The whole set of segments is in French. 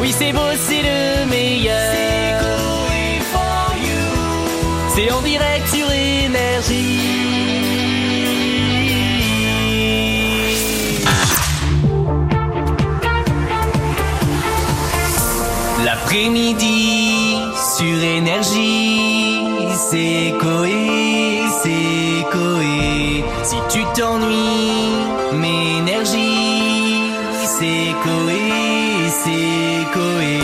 Oui, c'est beau, c'est le meilleur. C'est en direct sur énergie. L'après-midi sur énergie, c'est Coé, c'est Coé. Si tu t'ennuies, m'énergie c'est Coé, c'est Coé.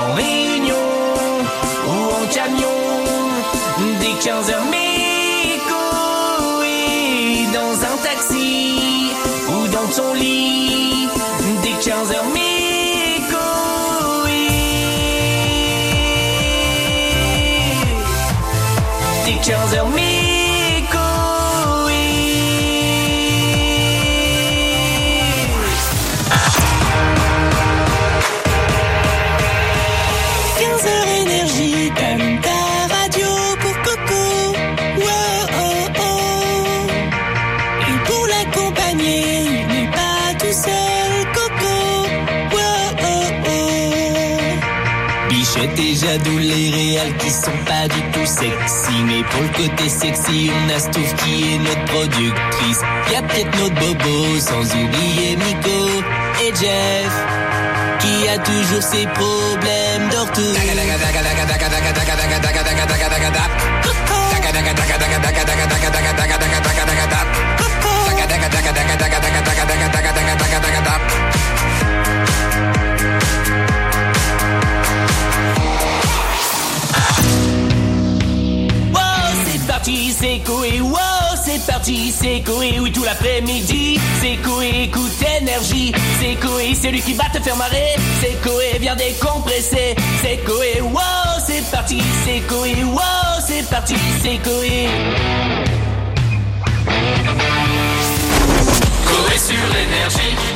En réunion ou en camion, dès 15h, mais Coé. Dans un taxi ou dans ton lit, dès 15h, mais Coé. Dès 15h, mais Bichette et Jadou, les réals qui sont pas du tout sexy. Mais pour le côté sexy, on a Stouff qui est notre productrice. Y'a peut-être notre bobo, sans oublier Miko et Jeff. Qui a toujours ses problèmes d'orthographe. C'est Coé, wow, c'est parti, c'est Coé, oui, tout l'après-midi, c'est Coé, écoute énergie, c'est Coé, c'est lui qui va te faire marrer, c'est Coé, viens décompresser, c'est Coé, wow, c'est parti, c'est Coé, wow, c'est parti, c'est Coé. Coé sur